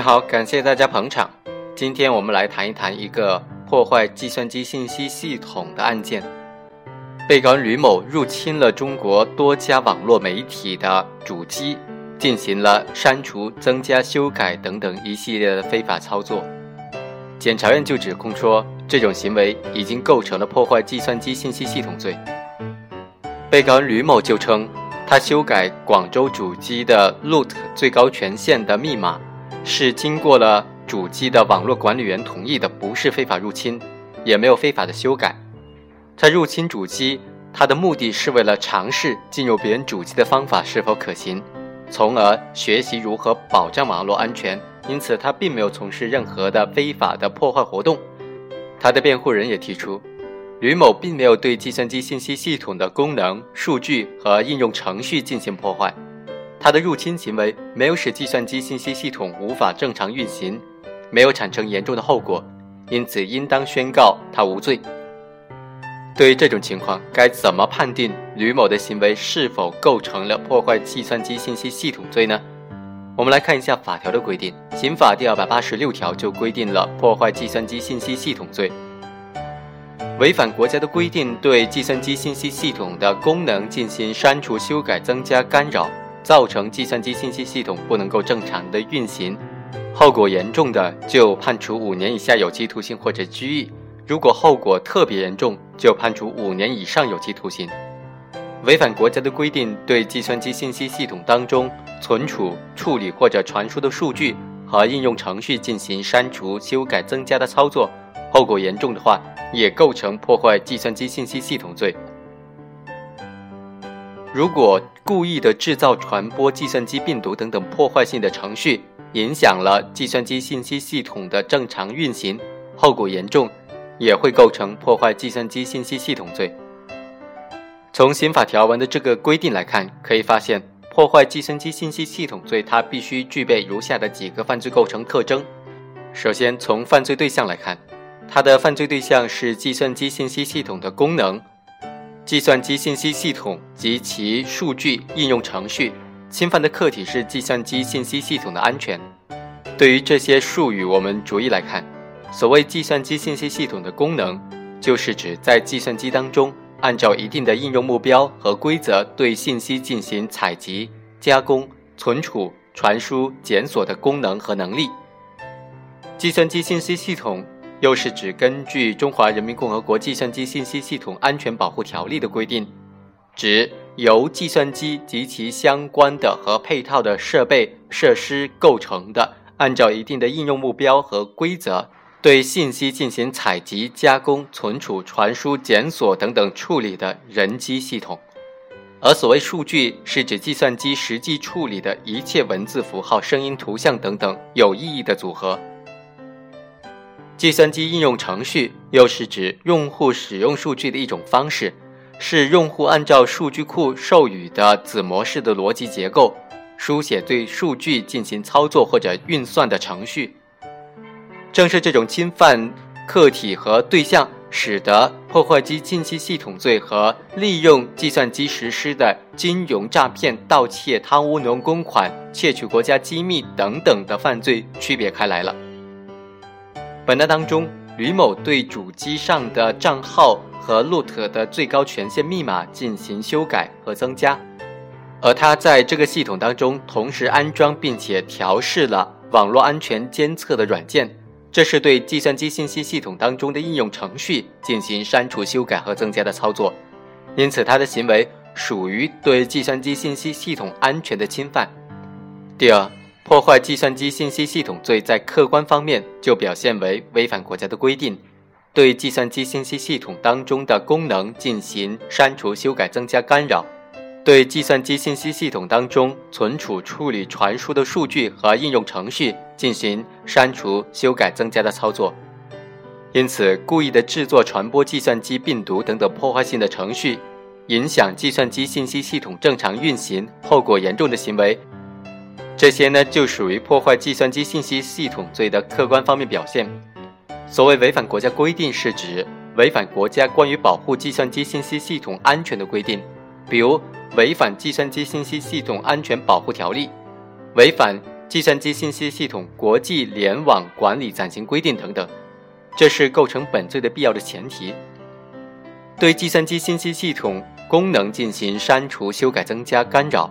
好，感谢大家捧场。今天我们来谈一谈一个破坏计算机信息系统的案件。被告人吕某入侵了中国多家网络媒体的主机，进行了删除、增加、修改等等一系列的非法操作。检察院就指控说，这种行为已经构成了破坏计算机信息系统罪。被告人吕某就称，他修改广州主机的 root 最高权限的密码。是经过了主机的网络管理员同意的，不是非法入侵，也没有非法的修改。他入侵主机，他的目的是为了尝试进入别人主机的方法是否可行，从而学习如何保障网络安全。因此，他并没有从事任何的非法的破坏活动。他的辩护人也提出，吕某并没有对计算机信息系统的功能、数据和应用程序进行破坏。他的入侵行为没有使计算机信息系统无法正常运行，没有产生严重的后果，因此应当宣告他无罪。对于这种情况，该怎么判定吕某的行为是否构成了破坏计算机信息系统罪呢？我们来看一下法条的规定，《刑法》第二百八十六条就规定了破坏计算机信息系统罪，违反国家的规定，对计算机信息系统的功能进行删除、修改、增加、干扰。造成计算机信息系统不能够正常的运行，后果严重的就判处五年以下有期徒刑或者拘役；如果后果特别严重，就判处五年以上有期徒刑。违反国家的规定，对计算机信息系统当中存储、处理或者传输的数据和应用程序进行删除、修改、增加的操作，后果严重的话，也构成破坏计算机信息系统罪。如果故意的制造、传播计算机病毒等等破坏性的程序，影响了计算机信息系统的正常运行，后果严重，也会构成破坏计算机信息系统罪。从刑法条文的这个规定来看，可以发现，破坏计算机信息系统罪，它必须具备如下的几个犯罪构成特征。首先，从犯罪对象来看，它的犯罪对象是计算机信息系统的功能。计算机信息系统及其数据应用程序侵犯的客体是计算机信息系统的安全。对于这些术语，我们逐一来看。所谓计算机信息系统的功能，就是指在计算机当中按照一定的应用目标和规则对信息进行采集、加工、存储、传输、检索的功能和能力。计算机信息系统。又是指根据《中华人民共和国计算机信息系统安全保护条例》的规定，指由计算机及其相关的和配套的设备设施构成的，按照一定的应用目标和规则，对信息进行采集、加工、存储、传输、检索等等处理的人机系统。而所谓数据，是指计算机实际处理的一切文字、符号、声音、图像等等有意义的组合。计算机应用程序又是指用户使用数据的一种方式，是用户按照数据库授予的子模式的逻辑结构，书写对数据进行操作或者运算的程序。正是这种侵犯客体和对象，使得破坏机信息系统罪和利用计算机实施的金融诈骗、盗窃、贪污、挪用公款、窃取国家机密等等的犯罪区别开来了。本案当中，吕某对主机上的账号和 root 的最高权限密码进行修改和增加，而他在这个系统当中同时安装并且调试了网络安全监测的软件，这是对计算机信息系统当中的应用程序进行删除、修改和增加的操作，因此他的行为属于对计算机信息系统安全的侵犯。第二。破坏计算机信息系统罪在客观方面就表现为违反国家的规定，对计算机信息系统当中的功能进行删除、修改、增加、干扰，对计算机信息系统当中存储、处理、传输的数据和应用程序进行删除、修改、增加的操作。因此，故意的制作、传播计算机病毒等等破坏性的程序，影响计算机信息系统正常运行，后果严重的行为。这些呢，就属于破坏计算机信息系统罪的客观方面表现。所谓违反国家规定，是指违反国家关于保护计算机信息系统安全的规定，比如违反《计算机信息系统安全保护条例》，违反《计算机信息系统国际联网管理暂行规定等等，这是构成本罪的必要的前提。对计算机信息系统功能进行删除、修改、增加、干扰，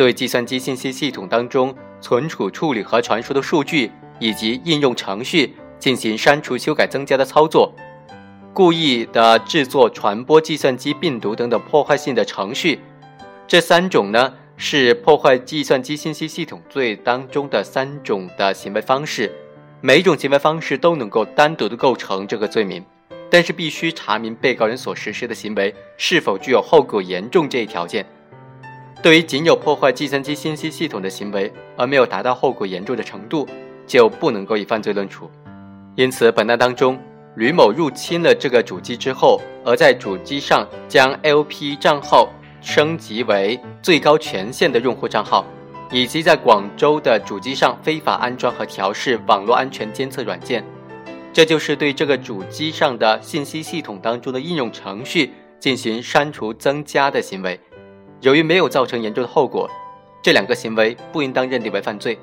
对计算机信息系统当中存储、处理和传输的数据以及应用程序进行删除、修改、增加的操作，故意的制作、传播计算机病毒等等破坏性的程序，这三种呢？是破坏计算机信息系统罪当中的三种的行为方式，每一种行为方式都能够单独的构成这个罪名，但是必须查明被告人所实施的行为是否具有后果严重这一条件。对于仅有破坏计算机信息系统的行为而没有达到后果严重的程度，就不能够以犯罪论处。因此，本案当中，吕某入侵了这个主机之后，而在主机上将 LP 账号。升级为最高权限的用户账号，以及在广州的主机上非法安装和调试网络安全监测软件，这就是对这个主机上的信息系统当中的应用程序进行删除增加的行为。由于没有造成严重的后果，这两个行为不应当认定为犯罪。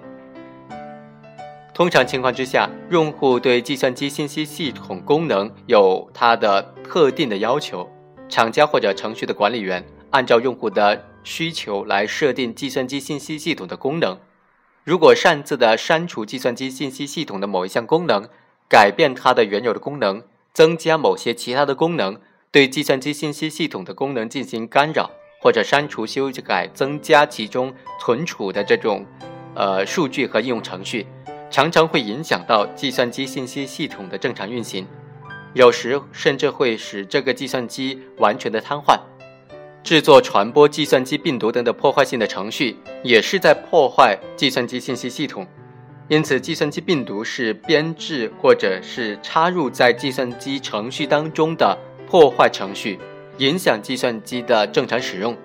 通常情况之下，用户对计算机信息系统功能有它的特定的要求，厂家或者程序的管理员。按照用户的需求来设定计算机信息系统的功能。如果擅自的删除计算机信息系统的某一项功能，改变它的原有的功能，增加某些其他的功能，对计算机信息系统的功能进行干扰，或者删除、修改、增加其中存储的这种呃数据和应用程序，常常会影响到计算机信息系统的正常运行，有时甚至会使这个计算机完全的瘫痪。制作、传播计算机病毒等的破坏性的程序，也是在破坏计算机信息系统。因此，计算机病毒是编制或者是插入在计算机程序当中的破坏程序，影响计算机的正常使用，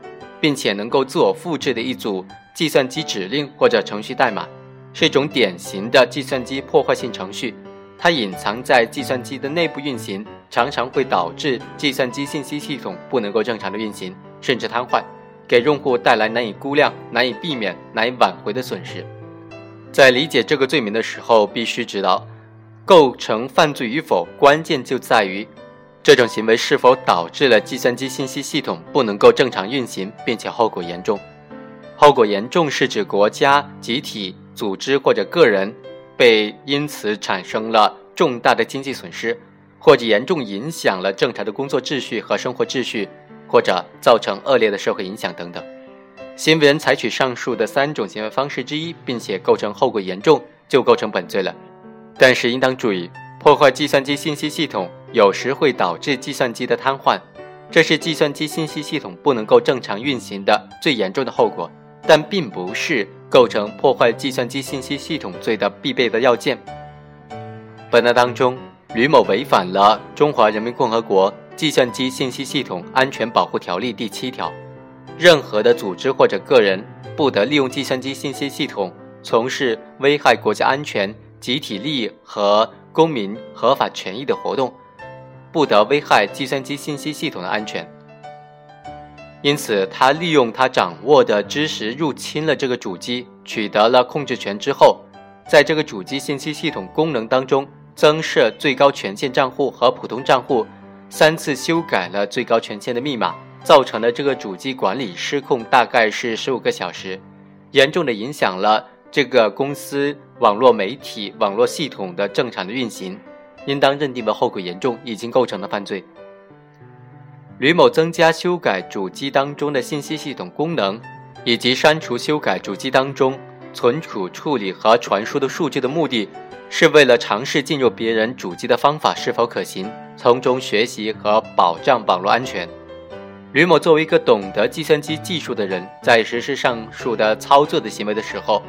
并且能够自我复制的一组计算机指令或者程序代码，是一种典型的计算机破坏性程序。它隐藏在计算机的内部运行，常常会导致计算机信息系统不能够正常的运行。甚至瘫痪，给用户带来难以估量、难以避免、难以挽回的损失。在理解这个罪名的时候，必须知道，构成犯罪与否，关键就在于这种行为是否导致了计算机信息系统不能够正常运行，并且后果严重。后果严重是指国家、集体、组织或者个人被因此产生了重大的经济损失，或者严重影响了正常的工作秩序和生活秩序。或者造成恶劣的社会影响等等，行为人采取上述的三种行为方式之一，并且构成后果严重，就构成本罪了。但是应当注意，破坏计算机信息系统有时会导致计算机的瘫痪，这是计算机信息系统不能够正常运行的最严重的后果，但并不是构成破坏计算机信息系统罪的必备的要件。本案当中，吕某违反了《中华人民共和国》。计算机信息系统安全保护条例第七条，任何的组织或者个人不得利用计算机信息系统从事危害国家安全、集体利益和公民合法权益的活动，不得危害计算机信息系统的安全。因此，他利用他掌握的知识入侵了这个主机，取得了控制权之后，在这个主机信息系统功能当中增设最高权限账户和普通账户。三次修改了最高权限的密码，造成了这个主机管理失控，大概是十五个小时，严重的影响了这个公司网络媒体网络系统的正常的运行，应当认定为后果严重，已经构成了犯罪。吕某增加修改主机当中的信息系统功能，以及删除修改主机当中存储、处理和传输的数据的目的。是为了尝试进入别人主机的方法是否可行，从中学习和保障网络安全。吕某作为一个懂得计算机技术的人，在实施上述的操作的行为的时候，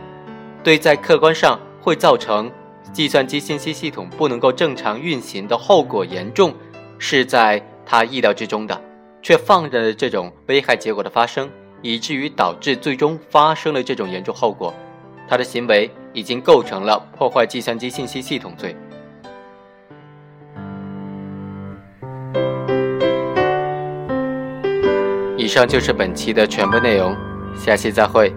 对在客观上会造成计算机信息系统不能够正常运行的后果严重，是在他意料之中的，却放任了这种危害结果的发生，以至于导致最终发生了这种严重后果。他的行为已经构成了破坏计算机信息系统罪。以上就是本期的全部内容，下期再会。